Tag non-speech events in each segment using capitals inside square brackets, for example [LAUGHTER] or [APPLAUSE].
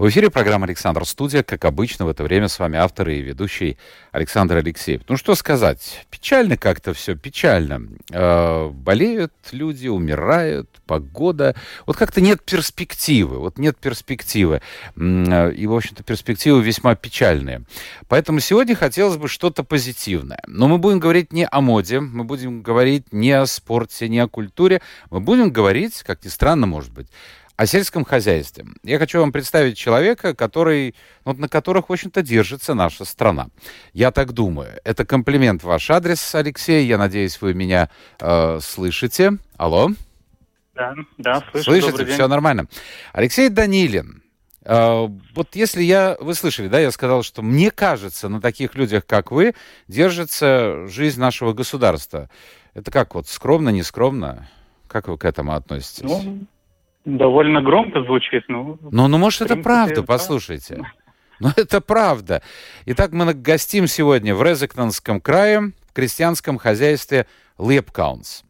В эфире программа «Александр Студия». Как обычно, в это время с вами автор и ведущий Александр Алексеев. Ну, что сказать. Печально как-то все, печально. Э, болеют люди, умирают, погода. Вот как-то нет перспективы. Вот нет перспективы. Э, и, в общем-то, перспективы весьма печальные. Поэтому сегодня хотелось бы что-то позитивное. Но мы будем говорить не о моде, мы будем говорить не о спорте, не о культуре. Мы будем говорить, как ни странно, может быть, о сельском хозяйстве. Я хочу вам представить человека, который, вот, на которых, в общем-то, держится наша страна. Я так думаю. Это комплимент в ваш адрес, Алексей. Я надеюсь, вы меня э, слышите. Алло? Да, да, слышу. Слышите? Все нормально. Алексей Данилин. Э, вот если я... Вы слышали, да, я сказал, что мне кажется, на таких людях, как вы, держится жизнь нашего государства. Это как вот, скромно, не скромно? Как вы к этому относитесь? Ну, Довольно громко звучит, но... Ну, ну может, это правда, послушайте. Но ну, [LAUGHS] это правда. Итак, мы гостим сегодня в Резекнанском крае, в крестьянском хозяйстве Лепкаунс.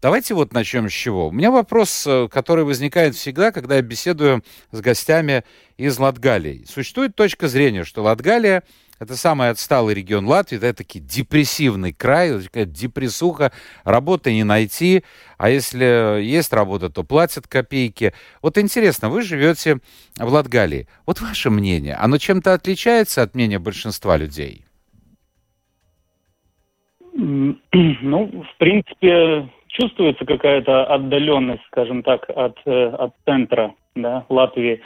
Давайте вот начнем с чего. У меня вопрос, э, который возникает всегда, когда я беседую с гостями из Латгалии. Существует точка зрения, что Латгалия — это самый отсталый регион Латвии, это таки депрессивный край, такая депрессуха, работы не найти, а если есть работа, то платят копейки. Вот интересно, вы живете в Латгалии. Вот ваше мнение, оно чем-то отличается от мнения большинства людей? [CLEARS THROAT] Ну, в принципе, чувствуется какая-то отдаленность, скажем так, от, э, от центра да, Латвии.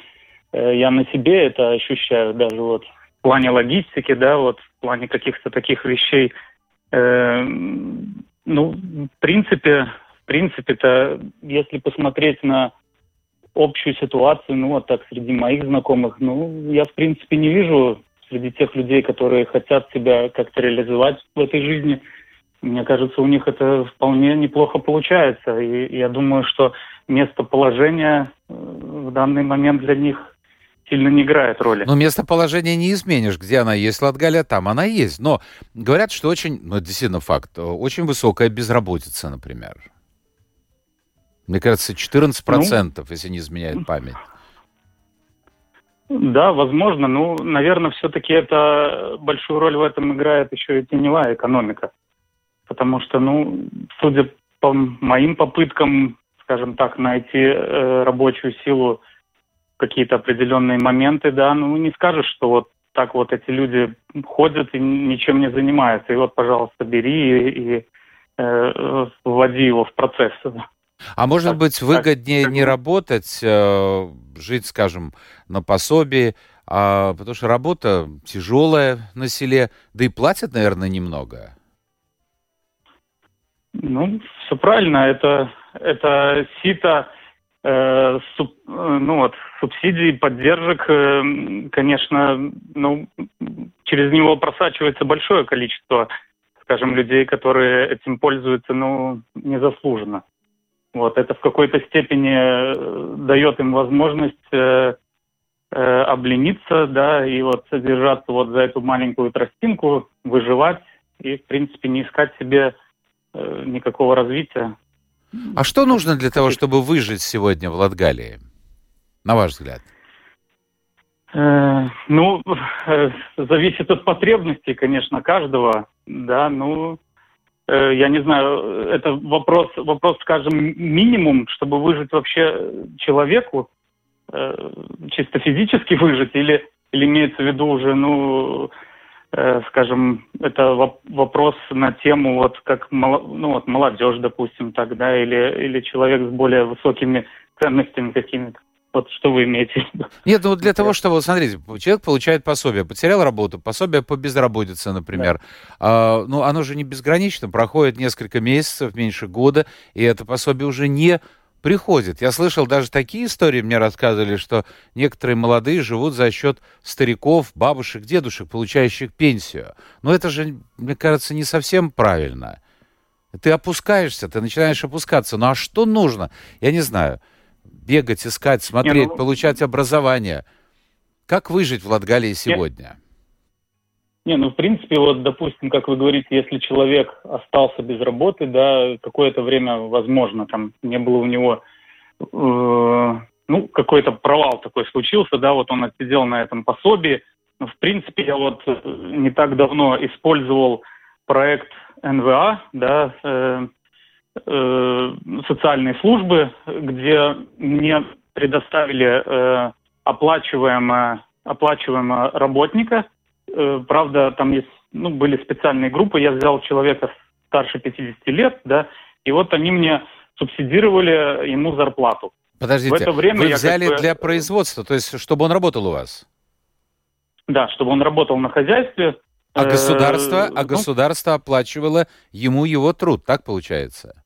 Э, я на себе это ощущаю даже вот в плане логистики, да, вот в плане каких-то таких вещей. Э, ну, в принципе, в принципе-то, если посмотреть на общую ситуацию, ну, вот так среди моих знакомых, ну, я, в принципе, не вижу среди тех людей, которые хотят себя как-то реализовать в этой жизни, мне кажется, у них это вполне неплохо получается. И я думаю, что местоположение э, в данный момент для них сильно не играет роли. Но местоположение не изменишь. Где она есть, Латгалия, там она есть. Но говорят, что очень, ну, это действительно факт, очень высокая безработица, например. Мне кажется, 14%, ну, если не изменяет память. Да, возможно. Ну, наверное, все-таки это большую роль в этом играет еще и теневая экономика. Потому что, ну, судя по моим попыткам, скажем так, найти э, рабочую силу какие-то определенные моменты, да, ну не скажешь, что вот так вот эти люди ходят и ничем не занимаются. И вот, пожалуйста, бери и, и э, вводи его в процесс. А может так, быть, выгоднее так, не работать, э, жить, скажем, на пособии, а, потому что работа тяжелая на селе, да и платят, наверное, немного. Ну, все правильно. Это, это сито Э, суб, э, ну вот, субсидий, поддержек, э, конечно, ну, через него просачивается большое количество, скажем, людей, которые этим пользуются, ну, незаслуженно. Вот, это в какой-то степени дает им возможность э, э, облениться, да, и вот содержаться вот за эту маленькую тростинку, выживать и, в принципе, не искать себе э, никакого развития. А что нужно для того, чтобы выжить сегодня в Латгалии, на ваш взгляд? Э, ну, э, зависит от потребностей, конечно, каждого, да, ну, э, я не знаю, это вопрос, вопрос, скажем, минимум, чтобы выжить вообще человеку, э, чисто физически выжить, или, или имеется в виду уже, ну, Э, скажем, это вопрос на тему, вот как ну, вот молодежь, допустим, тогда, или, или человек с более высокими ценностями какими-то. Вот что вы имеете в виду? Нет, ну для того, чтобы, смотрите, человек получает пособие, потерял работу, пособие по безработице, например. Да. А, ну, оно же не безгранично, проходит несколько месяцев, меньше года, и это пособие уже не приходит. Я слышал даже такие истории, мне рассказывали, что некоторые молодые живут за счет стариков, бабушек, дедушек, получающих пенсию. Но это же, мне кажется, не совсем правильно. Ты опускаешься, ты начинаешь опускаться. Ну а что нужно? Я не знаю. Бегать, искать, смотреть, не, ну... получать образование. Как выжить в Латгалии сегодня? Не, ну, в принципе, вот, допустим, как вы говорите, если человек остался без работы, да, какое-то время, возможно, там не было у него, э, ну, какой-то провал такой случился, да, вот он отсидел на этом пособии. Но, в принципе, я вот э, не так давно использовал проект НВА, да, э, э, социальные службы, где мне предоставили э, оплачиваемого, оплачиваемого работника – правда, там есть, ну, были специальные группы. Я взял человека старше 50 лет, да, и вот они мне субсидировали ему зарплату. Подождите, в это время вы взяли как бы... для производства, то есть чтобы он работал у вас? Да, чтобы он работал на хозяйстве. А государство, а ну, государство оплачивало ему его труд, так получается?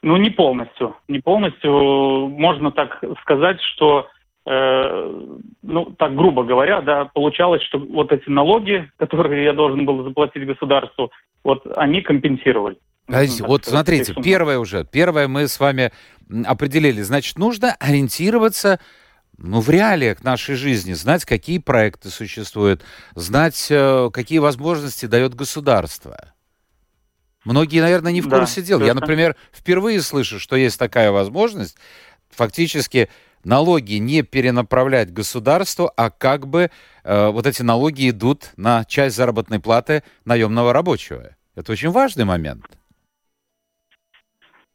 Ну, не полностью. Не полностью. Можно так сказать, что Э, ну, так грубо говоря, да, получалось, что вот эти налоги, которые я должен был заплатить государству, вот они компенсировали. Подождите, вот смотрите, первое уже, первое мы с вами определили. Значит, нужно ориентироваться ну, в реалиях нашей жизни, знать, какие проекты существуют, знать, э, какие возможности дает государство. Многие, наверное, не в курсе да, дела. Я, например, впервые слышу, что есть такая возможность. Фактически налоги не перенаправлять государству, а как бы э, вот эти налоги идут на часть заработной платы наемного рабочего. Это очень важный момент.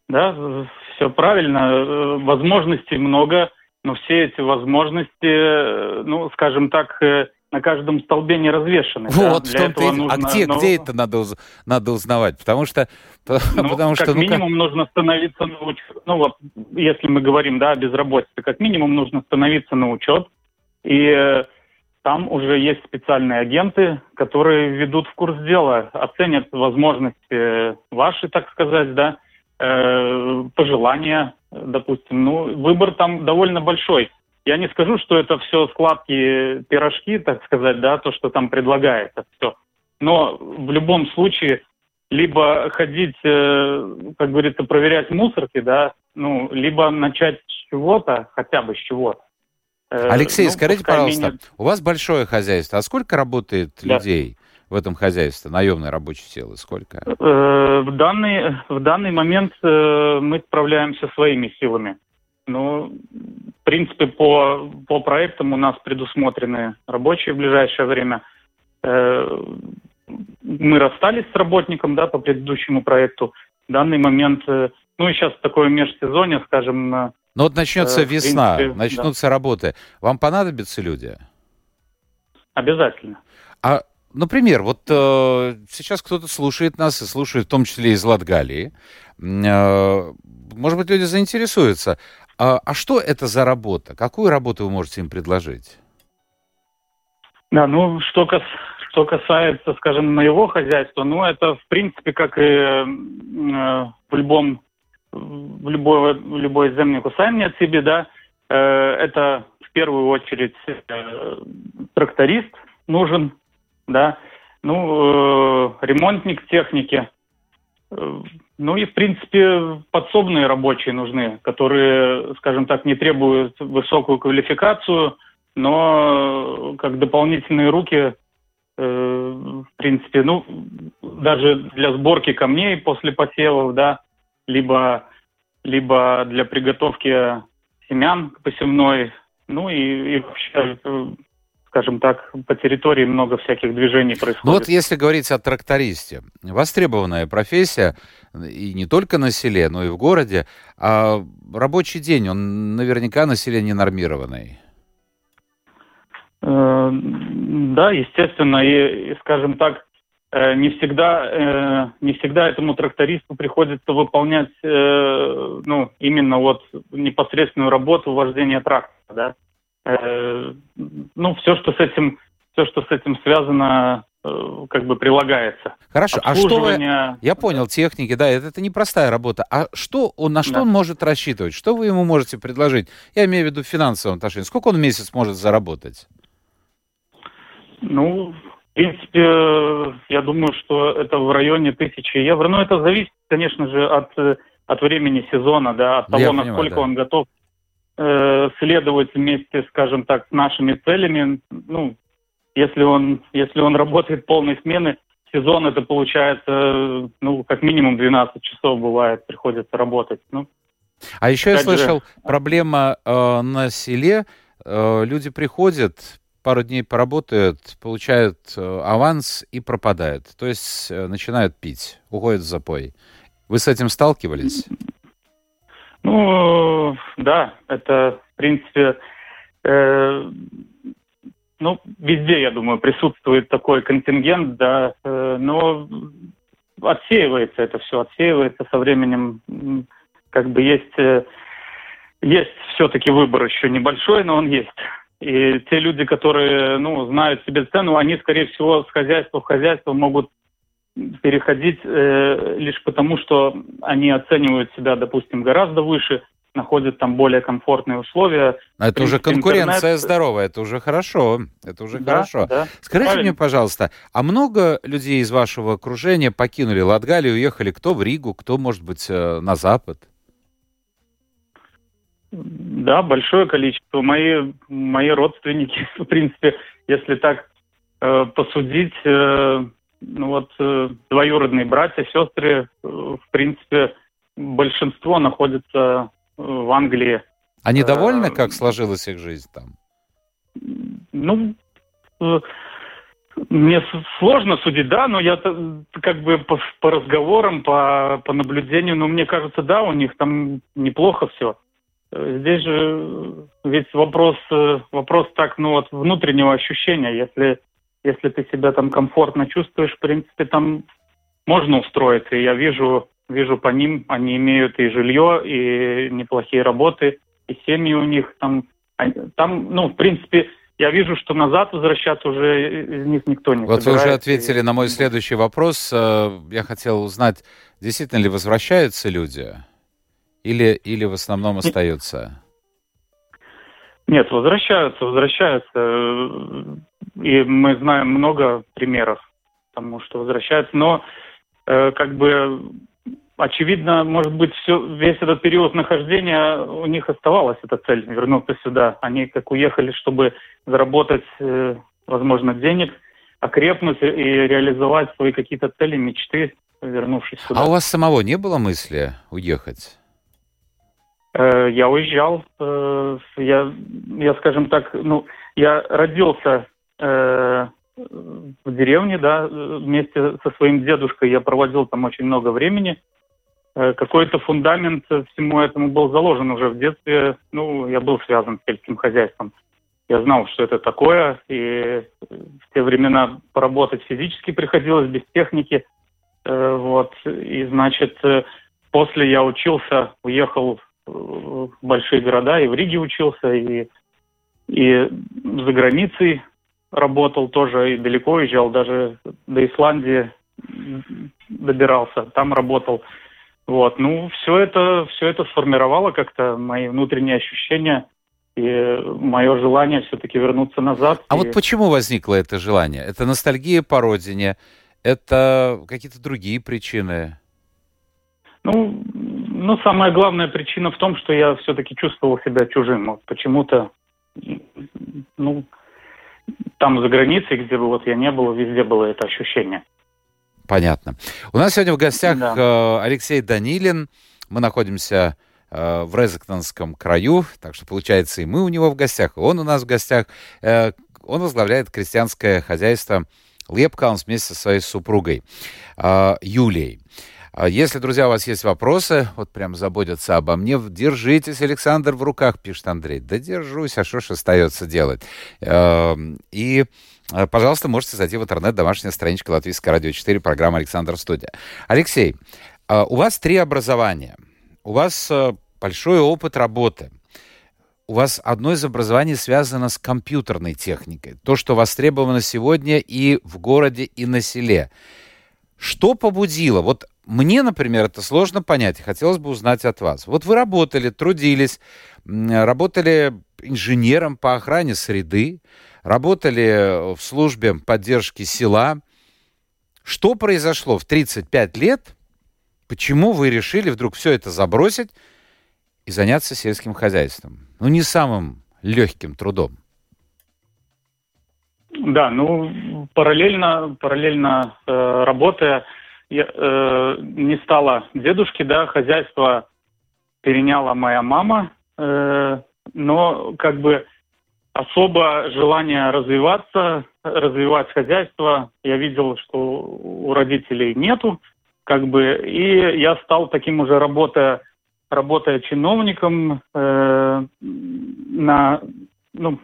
Да, все правильно. Э, возможностей много, но все эти возможности, э, ну, скажем так, э, на каждом столбе не развешаны. Вот, да? в том-то. А нужно... А где, но... где это надо, уз... надо узнавать? Потому что... [LAUGHS] Ну, потому как что, ну, минимум как... нужно становиться на учет. Ну, вот, если мы говорим, да, о безработице, как минимум нужно становиться на учет. И э, там уже есть специальные агенты, которые ведут в курс дела, оценят возможности ваши, так сказать, да, э, пожелания, допустим. Ну, выбор там довольно большой. Я не скажу, что это все складки пирожки, так сказать, да, то, что там предлагается, все. Но в любом случае либо ходить, э, как говорится, проверять мусорки, да, ну, либо начать с чего-то, хотя бы с чего-то. Э, Алексей, ну, скажите, пожалуйста, менее... у вас большое хозяйство, а сколько работает да. людей в этом хозяйстве, наемной рабочей силы, сколько? Э, в данный, в данный момент мы справляемся своими силами. Ну, в принципе, по, по проектам у нас предусмотрены рабочие в ближайшее время. Э, мы расстались с работником, да, по предыдущему проекту. В данный момент, э, ну и сейчас такое межсезонье, скажем. Ну вот начнется э, весна, принципе, начнутся да. работы. Вам понадобятся люди? Обязательно. А Например, вот э, сейчас кто-то слушает нас и слушает в том числе из Латгалии. Э, может быть, люди заинтересуются. А, а что это за работа? Какую работу вы можете им предложить? Да, ну, что, кас, что касается, скажем, моего хозяйства, ну, это, в принципе, как и э, в любом, в любой, в любой земле кусаемне от себе, да, э, это в первую очередь э, тракторист нужен, да, ну, э, ремонтник техники, э, ну и, в принципе, подсобные рабочие нужны, которые, скажем так, не требуют высокую квалификацию, но как дополнительные руки, э, в принципе, ну, даже для сборки камней после посевов, да, либо, либо для приготовки семян посевной, ну и, и вообще скажем так, по территории много всяких движений происходит. Ну вот если говорить о трактористе, востребованная профессия, и не только на селе, но и в городе, а рабочий день, он наверняка на селе не нормированный. Э, да, естественно, и, скажем так, э, не всегда, э, не всегда этому трактористу приходится выполнять, ну, именно вот непосредственную работу вождения трактора, да. Ну, все, что с этим, все, что с этим связано, как бы прилагается. Хорошо, а что вы... Я понял, техники, да, это, это непростая работа. А что он, на что да. он может рассчитывать? Что вы ему можете предложить? Я имею в виду в финансовом отношении. Сколько он в месяц может заработать? Ну, в принципе, я думаю, что это в районе тысячи евро. Но это зависит, конечно же, от, от времени сезона, да, от того, я насколько понимаю, да. он готов э, следовать вместе, скажем так, с нашими целями. Ну, если он, если он [LAUGHS] работает полной смены, сезон это получается, ну, как минимум 12 часов бывает, приходится работать. Ну, а еще я слышал, же... проблема э, на селе, э, люди приходят, пару дней поработают, получают э, аванс и пропадают. То есть э, начинают пить, уходят в запой. Вы с этим сталкивались? Ну, да, это, в принципе, э, ну, везде, я думаю, присутствует такой контингент, да, э, но отсеивается это все, отсеивается со временем. Как бы есть, э, есть все-таки выбор еще небольшой, но он есть. И те люди, которые, ну, знают себе цену, они, скорее всего, с хозяйства в хозяйство могут переходить э, лишь потому, что они оценивают себя, допустим, гораздо выше, находят там более комфортные условия. Это уже конкуренция интернет... здоровая, это уже хорошо, это уже да, хорошо. Да, Скажите правильно. мне, пожалуйста, а много людей из вашего окружения покинули Латгалию, уехали кто в Ригу, кто, может быть, э, на Запад? Да, большое количество. Мои, мои родственники, [LAUGHS] в принципе, если так э, посудить, э, ну вот э, двоюродные братья, сестры, э, в принципе, большинство находится в Англии. Они довольны, как сложилась их жизнь там? Ну, э, мне сложно судить, да, но я как бы по, по разговорам, по, по наблюдению, но мне кажется, да, у них там неплохо все. Здесь же ведь вопрос, э, вопрос так, ну, от внутреннего ощущения. Если, если ты себя там комфортно чувствуешь, в принципе, там можно устроиться. И я вижу вижу по ним, они имеют и жилье, и неплохие работы, и семьи у них там. Там, ну, в принципе, я вижу, что назад возвращаться уже из них никто не Вот вы уже ответили на мой следующий вопрос. Э, я хотел узнать, действительно ли возвращаются люди или, или в основном остаются? Нет, возвращаются, возвращаются. И мы знаем много примеров тому, что возвращаются. Но э, как бы очевидно, может быть, все, весь этот период нахождения у них оставалась эта цель вернуться сюда. Они как уехали, чтобы заработать, э, возможно, денег, окрепнуть и реализовать свои какие-то цели, мечты, вернувшись сюда. А у вас самого не было мысли уехать? Э, я уезжал. Э, я, я, скажем так, ну, я родился э, в деревне, да, вместе со своим дедушкой. Я проводил там очень много времени. Э, какой-то фундамент всему этому был заложен уже в детстве. Ну, я был связан с сельским хозяйством. Я знал, что это такое, и в те времена поработать физически приходилось без техники. Э, вот, и, значит, э, после я учился, уехал в большие города, и в Риге учился, и, и за границей работал тоже, и далеко уезжал, даже до Исландии добирался, там работал. Вот, ну, все это, все это сформировало как-то мои внутренние ощущения и мое желание все-таки вернуться назад. А и... вот почему возникло это желание? Это ностальгия по родине? Это какие-то другие причины? Ну, ну, самая главная причина в том, что я все-таки чувствовал себя чужим. Вот почему-то, ну, там за границей, где бы вот я не был, везде было это ощущение. Понятно. У нас сегодня в гостях да. Э, Алексей Данилин. Мы находимся э, в Резекнанском краю, так что получается и мы у него в гостях, и он у нас в гостях. Э, он возглавляет крестьянское хозяйство Лепкаунс вместе со своей супругой Юлией. Если, друзья, у вас есть вопросы, вот прям заботятся обо мне, держитесь, Александр, в руках, пишет Андрей. Да держусь, а что ж остается делать? И Э, пожалуйста, можете зайти в интернет, домашняя страничка Латвийского радио 4, программа «Александр Студия». Алексей, э, у вас три образования, у вас э, большой опыт работы. у вас одно из образований связано с компьютерной техникой. То, что востребовано сегодня и в городе, и на селе. Что побудило? Вот мне, например, это сложно понять, хотелось бы узнать от вас. Вот вы работали, трудились, работали инженером по охране среды, работали в службе поддержки села. Что произошло в 35 лет? Почему вы решили вдруг все это забросить и заняться сельским хозяйством? Ну, не самым легким трудом. Да, ну, параллельно, параллельно э, работая, я, э, не стало дедушки, да, хозяйство переняла моя мама, э, но как бы особо желания развиваться, развивать хозяйство, я видел, что у родителей нету, как бы, и я стал таким уже работая, работая чиновником э, на ну,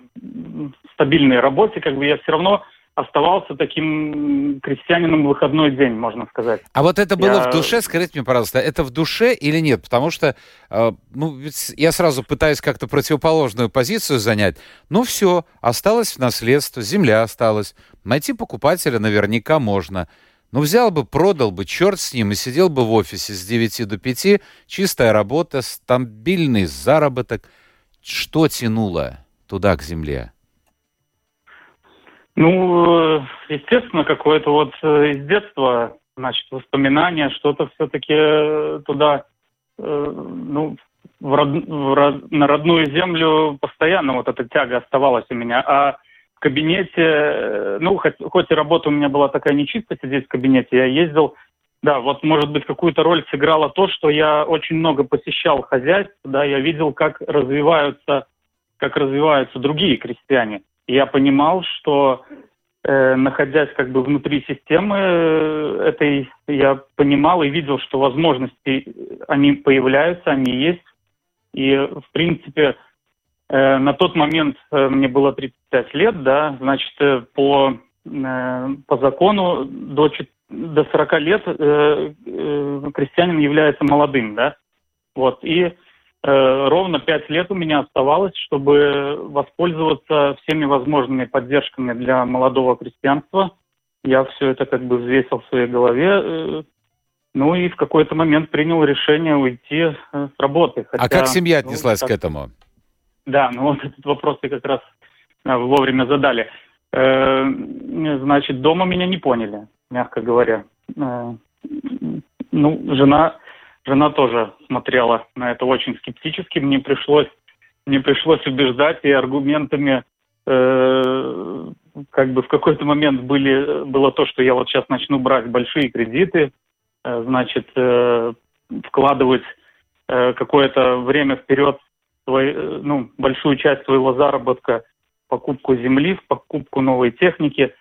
стабильной работе, как бы. Я все равно оставался таким крестьянином в выходной день, можно сказать. А вот это было я... в душе, скажите мне, пожалуйста, это в душе или нет? Потому что, э, ну, я сразу пытаюсь как-то противоположную позицию занять. Ну, все, осталось в наследство, земля осталась. Найти покупателя наверняка можно. Ну, взял бы, продал бы, черт с ним, и сидел бы в офисе с 9 до 5, чистая работа, стабильный заработок. Что тянуло туда, к земле? Ну, естественно, какое-то вот э, из детства, значит, воспоминания, что-то все-таки э, туда, э, ну, в род, в род, на родную землю постоянно вот эта тяга оставалась у меня. А в кабинете, ну, хоть, хоть и работа у меня была такая нечистая здесь в кабинете, я ездил, да, вот, может быть, какую-то роль сыграло то, что я очень много посещал хозяйств, да, я видел, как развиваются, как развиваются другие крестьяне я понимал, что э, находясь как бы внутри системы э, этой, я понимал и видел, что возможности, они появляются, они есть. И, в принципе, э, на тот момент э, мне было 35 лет, да, значит, э, по, э, по закону до, до 40 лет э, э, крестьянин является молодым, да. Вот, и Э, ровно пять лет у меня оставалось, чтобы воспользоваться всеми возможными поддержками для молодого крестьянства. Я все это как бы взвесил в своей голове. Э, ну и в какой-то момент принял решение уйти э, с работы. Хотя, а как семья ну, отнеслась ну, как... к этому? Да, ну вот этот вопрос ты как раз вовремя задали. Значит, дома меня не поняли, мягко говоря. Ну, жена Жена тоже смотрела на это очень скептически. Мне пришлось, мне пришлось убеждать и аргументами э, как бы в какой-то момент были, было то, что я вот сейчас начну брать большие кредиты, э, значит, э, вкладывать э, какое-то время вперед свой, э, ну, большую часть своего заработка покупку земли, покупку новой техники.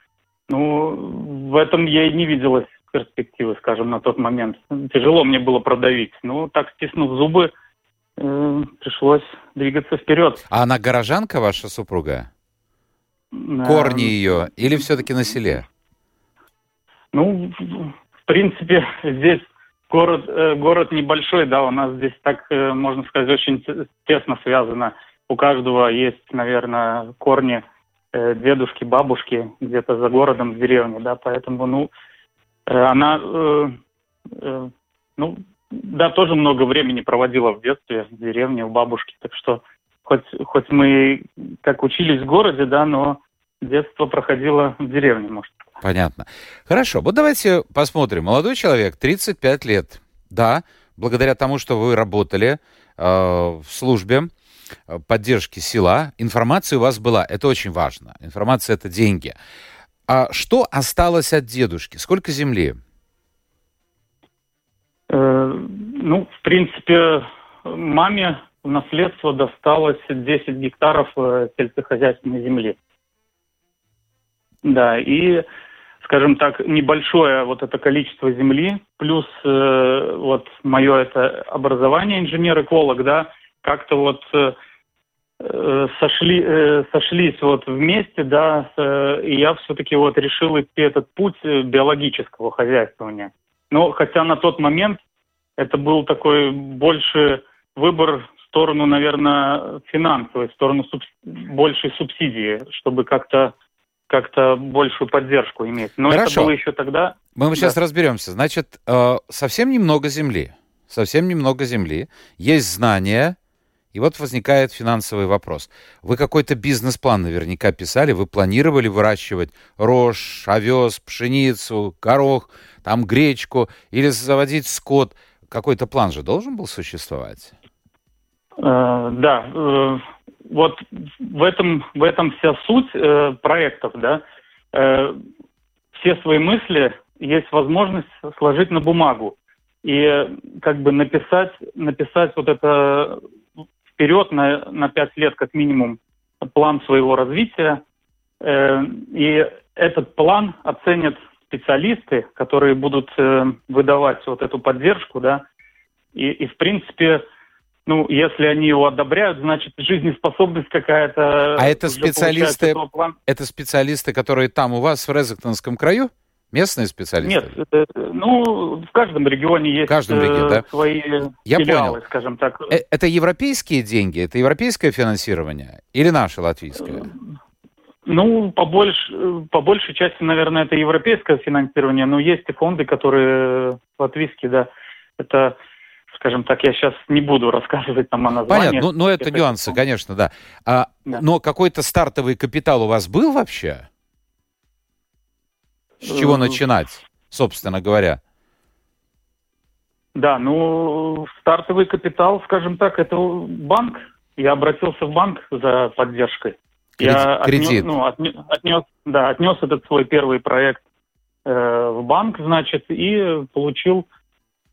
Ну, в этом я и не виделась перспективы, скажем, на тот момент. Тяжело мне было продавить. Ну, так стиснув зубы, э, пришлось двигаться вперед. А она горожанка, ваша супруга? А... Корни ее или все-таки на селе? Ну, в принципе, здесь город, э, город небольшой, да, у нас здесь так, э, можно сказать, очень тесно связано. У каждого есть, наверное, корни э, дедушки, бабушки где-то за городом, в деревне, да, поэтому, ну, Э, она, э, э, ну, да, тоже много времени проводила в детстве в деревне у бабушки, так что хоть, хоть мы как учились в городе, да, но детство проходило в деревне, может. Понятно. Хорошо, вот давайте посмотрим. Молодой человек, 35 лет, да, благодаря тому, что вы работали э, в службе поддержки села, информация у вас была, это очень важно. Информация — это деньги. А что осталось от дедушки? Сколько земли? Э, ну, в принципе, маме в наследство досталось 10 гектаров э, сельскохозяйственной земли. Да, и, скажем так, небольшое вот это количество земли, плюс э, вот мое это образование инженер-эколог, да, как-то вот э, Э, сошли, э, сошлись вот вместе, да, и я все-таки вот решил идти этот путь биологического хозяйствования. Но хотя на тот момент это был такой больше выбор сторону, наверное, финансовой, в сторону суб... большей субсидии, чтобы как-то как-то большую поддержку иметь. Но Хорошо. это было еще тогда. Мы Да. сейчас разберемся. Значит, совсем немного земли. Совсем немного земли. Есть знания. И вот возникает финансовый вопрос. Вы какой-то бизнес-план наверняка писали. Вы планировали выращивать рожь, овес, пшеницу, горох, там гречку или заводить скот. Какой-то план же должен был существовать? Э, да, э, вот в этом, в этом вся суть э, проектов, да. Э, все свои мысли есть возможность сложить на бумагу и э, как бы написать, написать вот это вперед на, на пять лет как минимум план своего развития. Э, и этот план оценят специалисты, которые будут э, выдавать вот эту поддержку, да. И, и в принципе, ну, если они его одобряют, значит, жизнеспособность какая-то... А это специалисты-. Это специалисты, которые там у вас в Резактонском краю? Местные специалисты? Нет, э, ну, в каждом регионе есть каждом э, регионе, да? свои Я филиалы, понял. скажем так. Э, Это европейские деньги? Это европейское финансирование? Или наше латвийское? Ну, по, больш- э, по большей части, наверное, это европейское финансирование, но есть и фонды, которые латвийские, да. Это, скажем так, я сейчас не буду рассказывать там о названиях. Понятно, ну, ну это Это- нюансы, конечно, да. А, Да. Но какой-то стартовый капитал у вас был вообще? С чего Э, начинать, собственно говоря? Да, ну, стартовый капитал, скажем так, это банк. Я обратился в банк за поддержкой. Я Кредит- кредит. Отнес, ну, отне- отнес, да, отнес этот свой первый проект э, в банк, значит, и получил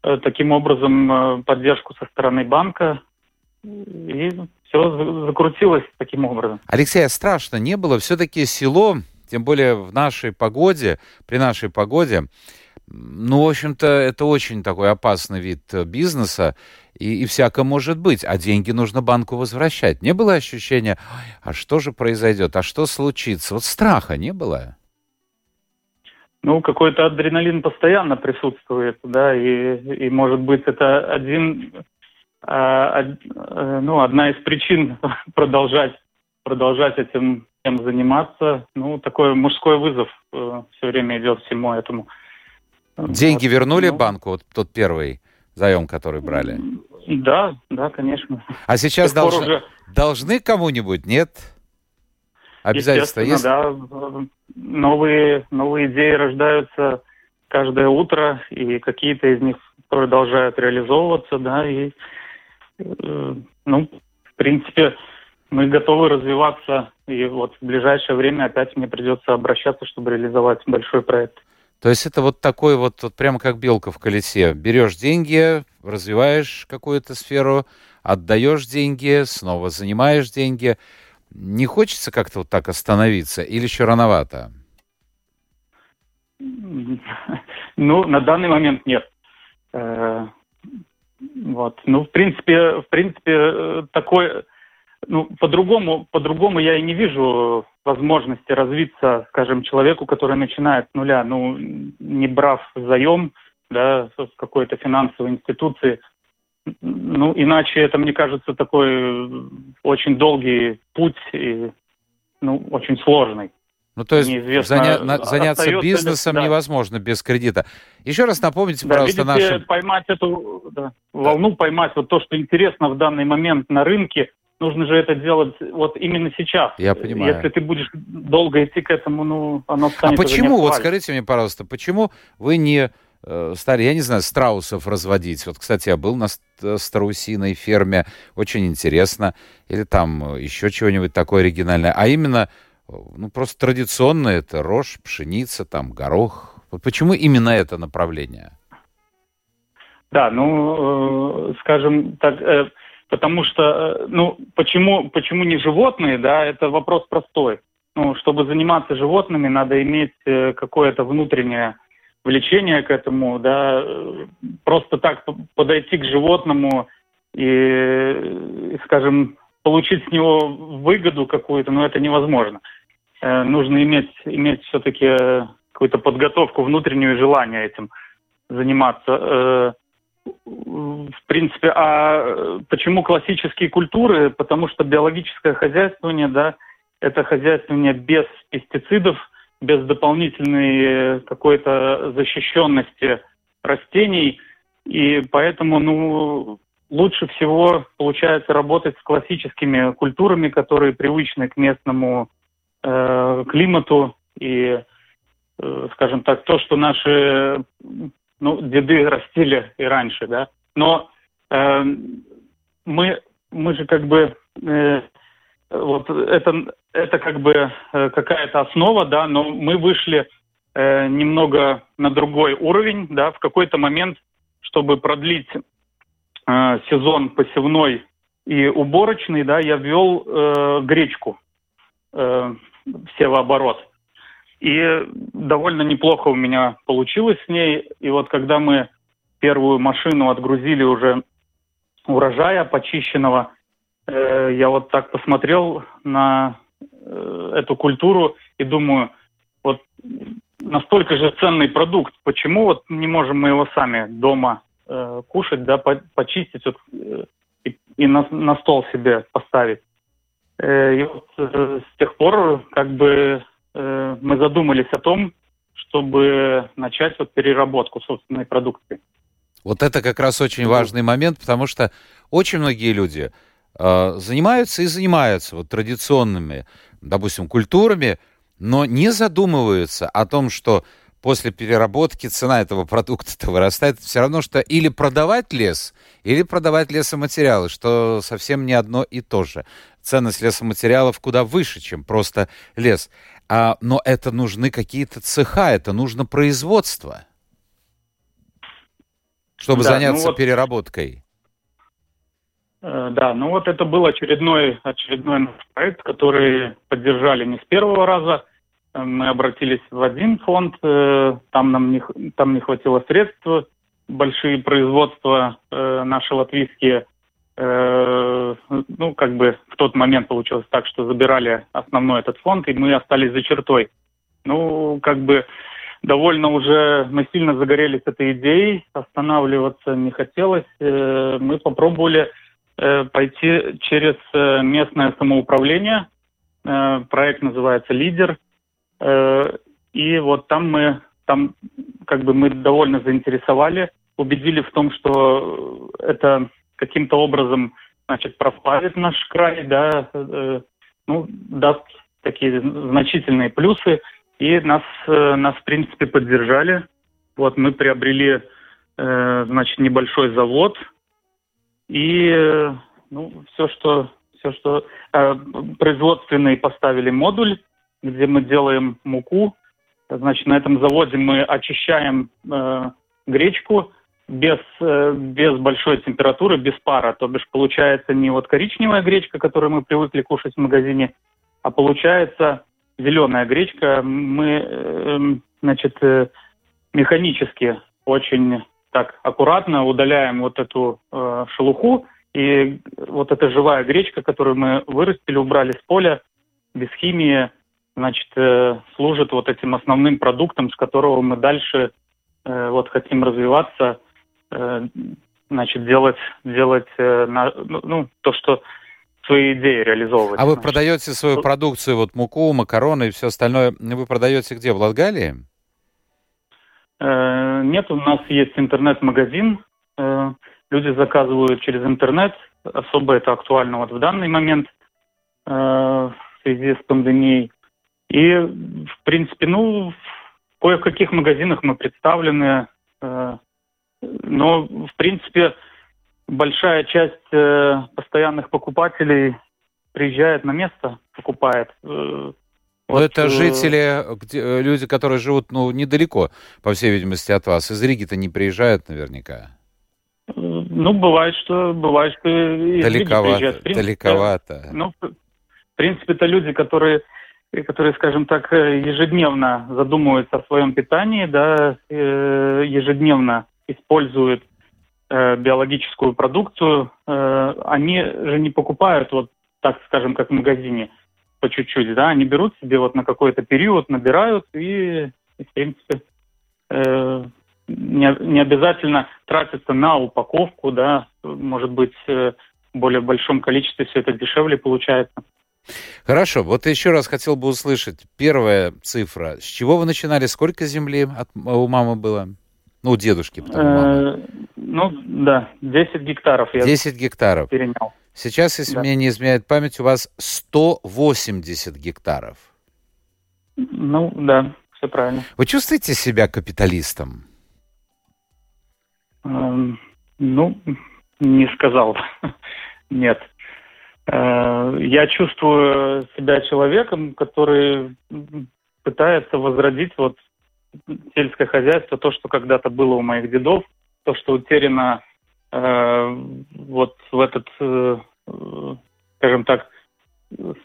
э, таким образом э, поддержку со стороны банка. И все закрутилось таким образом. Алексей, а страшно не было? Все-таки село, тем более в нашей погоде, при нашей погоде, ну, в общем-то, это очень такой опасный вид э, бизнеса, и, и всяко может быть, а деньги нужно банку возвращать. Не было ощущения, «Ой, а что же произойдет, а что случится? Вот страха не было? Ну, какой-то адреналин постоянно присутствует, да, и, и может быть, это один, а, э, ну, одна из причин [LAUGHS] продолжать, продолжать этим тем заниматься. Ну, такой мужской вызов все время идет всему этому. Деньги Вот, вернули ну, банку, вот тот первый заем, который брали? Да, да, конечно. А сейчас должны, уже, должны кому-нибудь, нет? Обязательства есть? да, новые, новые идеи рождаются каждое утро, и какие-то из них продолжают реализовываться, да, и, э, ну, в принципе, мы готовы развиваться, и вот в ближайшее время опять мне придется обращаться, чтобы реализовать большой проект. То есть это вот такой вот, вот прямо как белка в колесе. Берешь деньги, развиваешь какую-то сферу, отдаешь деньги, снова занимаешь деньги. Не хочется как-то вот так остановиться или еще рановато? [LAUGHS] Ну, на данный момент нет. Э, Вот. Ну, в принципе, в принципе, э, такой, ну, по-другому, по-другому я и не вижу возможности развиться, скажем, человеку, который начинает с нуля, ну, не брав заем, да, с какой-то финансовой институции. Ну, иначе это, мне кажется, такой э, очень долгий путь и, ну, очень сложный. Ну, то есть заня- на- заняться остается бизнесом да. невозможно без кредита. Еще раз напомните, Да, пожалуйста, видите, нашим... поймать эту да, волну, поймать вот то, что интересно в данный момент на рынке, нужно же это делать вот именно сейчас. Я понимаю. Если ты будешь долго идти к этому, ну, оно А станет уже почему, вот скажите мне, пожалуйста, почему вы не э, стали, я не знаю, страусов разводить? Вот, кстати, я был на э, страусиной ферме, очень интересно. Или там э, еще чего-нибудь такое оригинальное. А именно, ну, просто традиционно это рожь, пшеница, там, горох. Вот почему именно это направление? Да, ну, э, скажем так, э, потому что, э, ну, почему, почему не животные, да, это вопрос простой. Ну, чтобы заниматься животными, надо иметь э, какое-то внутреннее влечение к этому, да, э, просто так подойти к животному и, скажем, получить с него выгоду какую-то, ну, это невозможно. Нужно иметь, иметь все-таки какую-то подготовку внутреннюю желание этим заниматься. Э, в принципе, а почему классические культуры? Потому что биологическое хозяйствование, да, это хозяйствование без пестицидов, без дополнительной какой-то защищенности растений. И поэтому, ну, лучше всего получается работать с классическими культурами, которые привычны к местному э, климату и, э, скажем так, то, что наши ну, деды растили и раньше, да. Но э, мы, мы же как бы э, вот это, это как бы э, какая-то основа, да, но мы вышли э, немного на другой уровень, да, в какой-то момент, чтобы продлить э, сезон посевной и уборочный, да, я ввел э, гречку э, в севооборот. И довольно неплохо у меня получилось с ней. И вот когда мы первую машину отгрузили уже урожая почищенного, э, я вот так посмотрел на э, эту культуру и думаю, вот настолько же ценный продукт, почему вот не можем мы его сами дома э, кушать, да, по почистить вот, э, и, и на, на стол себе поставить. Э, и вот э, с тех пор как бы э, мы задумались о том, чтобы начать вот переработку собственной продукции. Вот это как раз очень важный момент, потому что очень многие люди э, занимаются и занимаются вот традиционными, допустим, культурами, но не задумываются о том, что после переработки цена этого продукта вырастает. все равно, что или продавать лес, или продавать лесоматериалы, что совсем не одно и то же. Ценность лесоматериалов куда выше, чем просто лес. А, но это нужны какие-то цеха, это нужно производство чтобы да, заняться ну вот, переработкой. Э, да, ну вот это был очередной, очередной проект, который поддержали не с первого раза. Э, мы обратились в один фонд, э, там нам не, там не хватило средств, большие производства наши латвийские, ну, как бы в тот момент получилось так, что забирали основной этот фонд, и мы остались за чертой. Ну, как бы довольно уже мы сильно загорелись этой идеей, останавливаться не хотелось. Э, мы попробовали э, пойти через э, местное самоуправление. Проект называется «Лидер». И вот там мы, там как бы мы довольно заинтересовали, убедили в том, что это каким-то образом, значит, прославит наш край, да, ну, даст такие значительные плюсы – и нас, э, нас в принципе, поддержали. Вот мы приобрели, э, значит, небольшой завод. И, э, ну, все, что, все, что производственный поставили модуль, где мы делаем муку. Значит, на этом заводе мы очищаем гречку без, без большой температуры, без пара. То бишь получается не вот коричневая гречка, которую мы привыкли кушать в магазине, а получается зеленая гречка, мы, эм, значит, э, механически очень так аккуратно удаляем вот эту э, шелуху, и вот эта живая гречка, которую мы вырастили, убрали с поля, без химии, значит, э, служит вот этим основным продуктом, с которого мы дальше э, вот хотим развиваться, э, значит, делать, делать э, ну, ну, то, что свои идеи реализовывать. А вы продаете свою продукцию, вот муку, макароны и все остальное, вы продаете где, в Латгалии? Э, нет, у нас есть интернет-магазин. Э, люди заказывают через интернет. Особо это актуально вот в данный момент э, в связи с пандемией. И, в принципе, ну, в кое-каких магазинах мы представлены. Но, в принципе, большая часть э, постоянных покупателей приезжает на место, покупает. Э, вот, это э, жители, где, э, люди, которые живут ну, недалеко, по всей видимости, от вас. Из Риги-то не приезжают наверняка. Э, ну, бывает, что бывает, что из далековато, Риги приезжают. далековато. Ну, в принципе, это люди, которые которые, скажем так, ежедневно задумываются о своем питании, да, ежедневно используют э, биологическую продукцию, э, они же не покупают вот так, скажем, как в магазине по чуть-чуть, да, они берут себе вот на какой-то период, набирают и, и в принципе, э, не, не обязательно тратиться на упаковку, да, может быть, в более большом количестве все это дешевле получается. Хорошо, вот еще раз хотел бы услышать. Первая цифра. С чего вы начинали? Сколько земли от, у мамы было? Ну, дедушки, потом мамы. Ну, да, 10 гектаров я 10 гектаров. перенял. Сейчас, если да. мне не изменяет память, у вас 180 гектаров. Ну, да, все правильно. Вы чувствуете себя капиталистом? Эм, ну, не сказал. [LAUGHS] Нет. Э, я чувствую себя человеком, который пытается возродить вот сельское хозяйство, то, что когда-то было у моих дедов, то, что утеряно э, вот в этот, э, скажем так,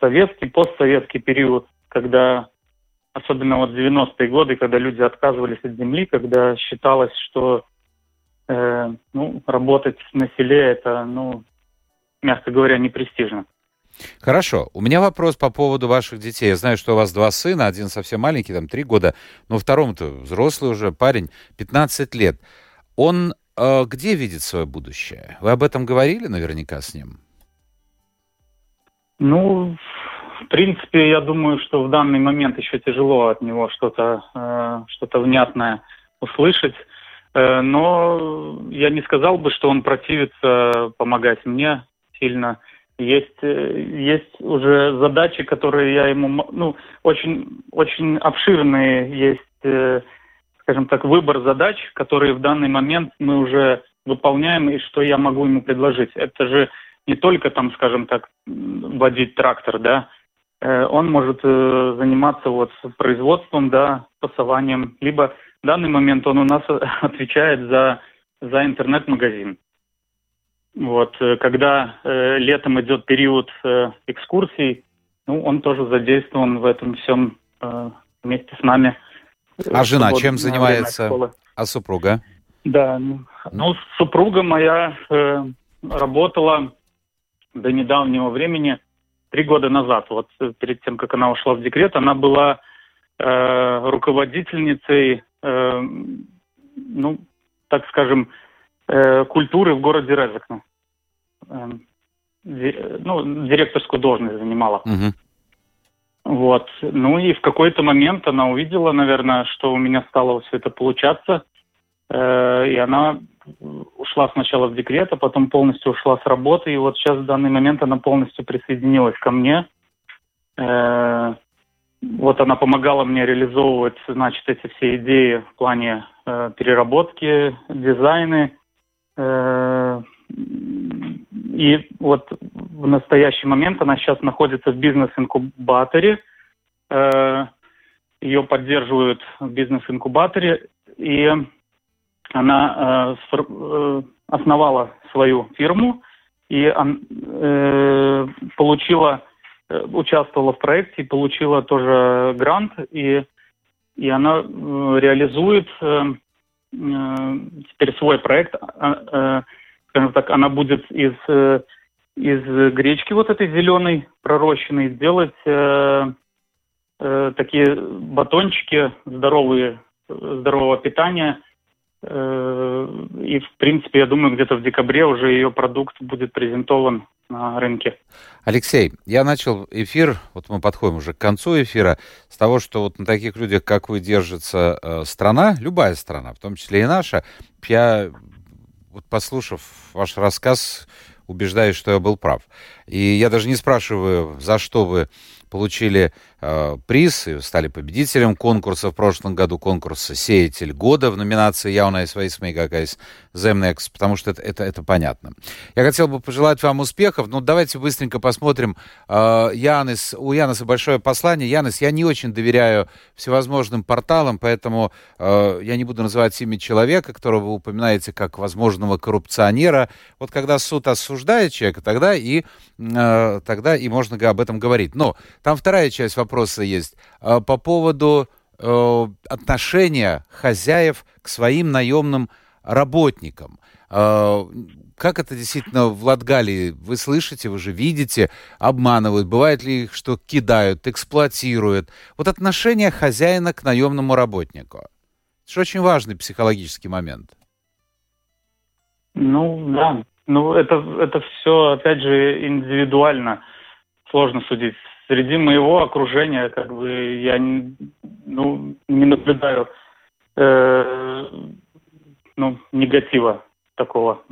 советский, постсоветский период, когда, особенно вот 90-е годы, когда люди отказывались от земли, когда считалось, что э, ну, работать на селе это, ну, мягко говоря, не престижно. Хорошо. У меня вопрос по поводу ваших детей. Я знаю, что у вас два сына, один совсем маленький, там три года, но второму-то взрослый уже парень, 15 лет. Он э, где видит свое будущее? Вы об этом говорили наверняка с ним? Ну, в принципе, я думаю, что в данный момент еще тяжело от него что-то э, что внятное услышать. Э, но я не сказал бы, что он противится помогать мне сильно. Есть уже задачи, которые я ему, ну, очень, очень обширные есть, э, скажем так, выбор задач, которые в данный момент мы уже выполняем, и что я могу ему предложить. Это же не только там, скажем так, водить трактор, да, э, он может заниматься вот производством, да, спасованием, либо в данный момент он у нас [LAUGHS] отвечает за, за интернет-магазин. Вот, э, когда э, летом идет период э, экскурсий, ну, он тоже задействован в этом всем э, вместе с нами. А жена чем занимается? А супруга? Да, ну, ну супруга моя э, работала до недавнего времени, три года назад, вот э, перед тем, как она ушла в декрет, она была э, руководительницей, э, ну, так скажем, э, культуры в городе Резекне. Э, ну, директорскую должность занимала. Угу. Вот. Ну и в какой-то момент она увидела, наверное, что у меня стало все это получаться. Э, и она ушла сначала в декрет, а потом полностью ушла с работы. И вот сейчас в данный момент она полностью присоединилась ко мне. Э, вот она помогала мне реализовывать, значит, эти все идеи в плане э, переработки, дизайны, и вот в настоящий момент она сейчас находится в бизнес-инкубаторе. Э, Ее поддерживают в бизнес-инкубаторе. И она э, основала свою фирму и получила, участвовала в проекте и получила тоже грант. И, и она реализует Э, теперь свой проект, а, э, скажем так, она будет из, э, из гречки вот этой зеленой пророщенной сделать такие батончики здоровые, здорового питания. И, в принципе, я думаю, где-то в декабре уже ее продукт будет презентован на рынке. Алексей, я начал эфир, вот мы подходим уже к концу эфира, с того, что вот на таких людях, как вы, держится э, страна, любая страна, в том числе и наша. Я, вот послушав ваш рассказ, убеждаюсь, что я был прав. И я даже не спрашиваю, за что вы получили э, приз и стали победителем конкурса в прошлом году, конкурса «Сеятель года» в номинации «Jaunais veiksmīgākais zemnieks», потому что это, это, это понятно. Я хотел бы пожелать вам успехов, но давайте быстренько посмотрим. Э, Янис, у Яниса большое послание. Янис, я не очень доверяю всевозможным порталам, поэтому э, я не буду называть имя человека, которого вы упоминаете как возможного коррупционера. Вот когда суд осуждает человека, тогда и, тогда и можно об этом говорить. Но там вторая часть вопроса есть. А, по поводу э, отношения хозяев к своим наемным работникам. А, как это действительно в Латгалии? Вы слышите, вы же видите, обманывают. Бывает ли их, что кидают, эксплуатируют? Вот отношение хозяина к наемному работнику. Это же очень важный психологический момент. Ну, да. Ну, это, это все, опять же, индивидуально. Сложно судить. Среди моего окружения, как бы, я не, ну, не наблюдаю э, ну, негатива такого.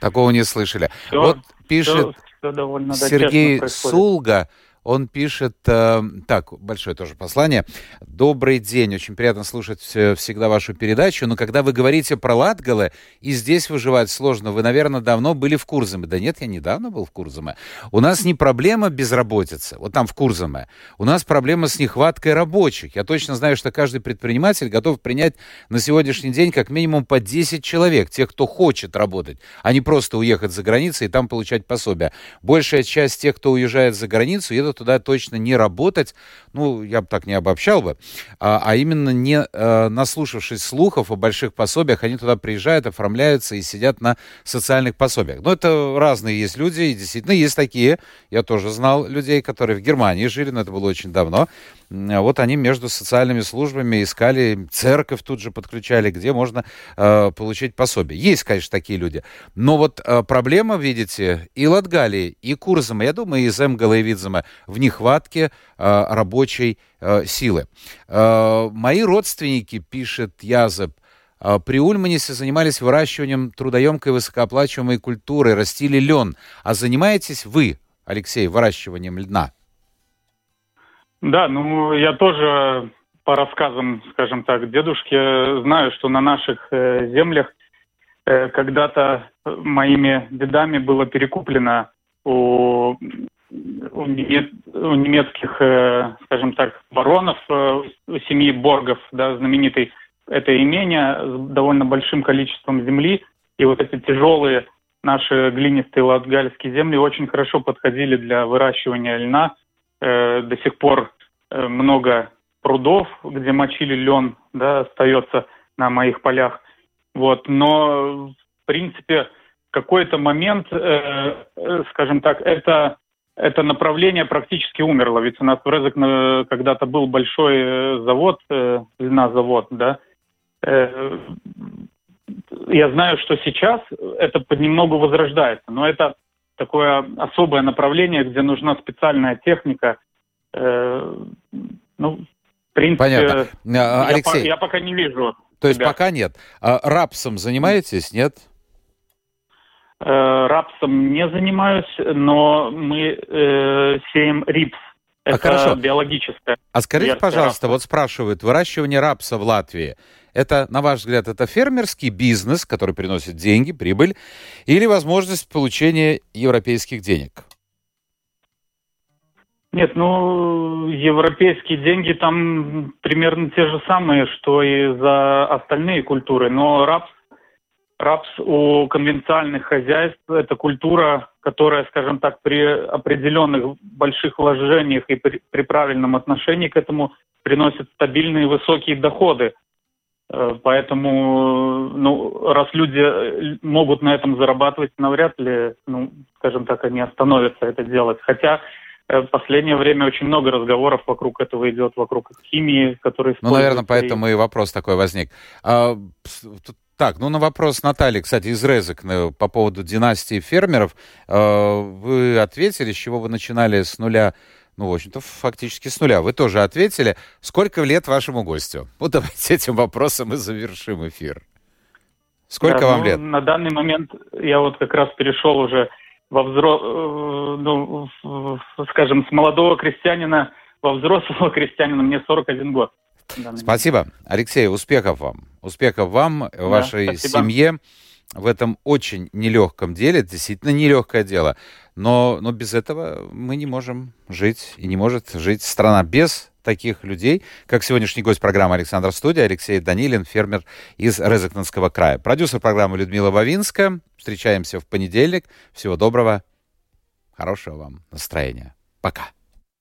Такого не слышали. Все, вот пишет все, все Сергей Сулга, он пишет, э, так, большое тоже послание. Добрый день, очень приятно слушать всегда вашу передачу, но когда вы говорите про Латгалы, и здесь выживать сложно, вы, наверное, давно были в Курзаме. Да нет, я недавно был в Курзаме. У нас не проблема безработицы, вот там в Курзаме. У нас проблема с нехваткой рабочих. Я точно знаю, что каждый предприниматель готов принять на сегодняшний день как минимум по 10 человек, тех, кто хочет работать, а не просто уехать за границу и там получать пособие. Большая часть тех, кто уезжает за границу, едут туда точно не работать, ну, я бы так не обобщал бы, а, а именно не а, наслушавшись слухов о больших пособиях, они туда приезжают, оформляются и сидят на социальных пособиях. Но это разные есть люди, и действительно есть такие, я тоже знал людей, которые в Германии жили, но это было очень давно, вот они между социальными службами искали, церковь тут же подключали, где можно э, получить пособие. Есть, конечно, такие люди. Но вот э, проблема, видите, и Латгалии, и Курзама, я думаю, и Земгала, и Видзама в нехватке э, рабочей э, силы. Э, мои родственники, пишет Язеп, э, при Ульманисе занимались выращиванием трудоемкой высокооплачиваемой культуры, растили лен. А занимаетесь вы, Алексей, выращиванием льна? Да, ну я тоже по рассказам, скажем так, дедушки знаю, что на наших э, землях э, когда-то моими дедами было перекуплено у, у, немец, у немецких, э, скажем так, баронов, э, у семьи Боргов, да, знаменитый, это имение с довольно большим количеством земли, и вот эти тяжелые наши глинистые латгальские земли очень хорошо подходили для выращивания льна, э, до сих пор много прудов, где мочили лен, да, остается на моих полях. Вот, но в принципе какой-то момент, скажем так, это это направление практически умерло. Ведь у нас в Резек когда-то был большой э, завод, э, льнозавод, да. Э, я знаю, что сейчас это понемногу возрождается, но это такое особое направление, где нужна специальная техника, Э, ну, в принципе, Понятно. А, Алексей, я, я пока не вижу. То есть пока нет. А рапсом занимаетесь, нет? Э, рапсом не занимаюсь, но мы э, сеем рипс. А это хорошо. биологическое. А скажите, пожалуйста, рапса. вот спрашивают, выращивание рапса в Латвии, это, на ваш взгляд, это фермерский бизнес, который приносит деньги, прибыль, или возможность получения европейских денег? Нет, ну, европейские деньги там примерно те же самые, что и за остальные культуры. Но рапс, рапс у конвенциальных хозяйств – это культура, которая, скажем так, при определенных больших вложениях и при, при правильном отношении к этому приносит стабильные высокие доходы. Э, поэтому, ну, раз люди э, могут на этом зарабатывать, навряд ли, ну, скажем так, они остановятся это делать. Хотя Э, в последнее время очень много разговоров вокруг этого идет, вокруг химии, которые... Ну, наверное, поэтому и вопрос такой возник. А, так, ну на вопрос Натальи, кстати, из Резек по поводу династии фермеров, э, вы ответили, с чего вы начинали с нуля, ну, в общем-то, фактически с нуля. Вы тоже ответили. Сколько лет вашему гостю? [LAUGHS] Вот давайте этим вопросом и завершим эфир. Сколько да, вам ну, лет? На данный момент я вот как раз перешел уже во взро... Э, ну, скажем, с молодого крестьянина во взрослого [LAUGHS] крестьянина мне 41 год. Спасибо. Алексей, успехов вам. Успехов вам, да, вашей спасибо. семье в этом очень нелегком деле. Это действительно нелегкое дело. Но, но без этого мы не можем жить, и не может жить страна без таких людей, как сегодняшний гость программы Александр Студия, Алексей Данилин, фермер из Резакненского края. Продюсер программы Людмила Вавинская. Встречаемся в понедельник. Всего доброго, хорошего вам настроения. Пока.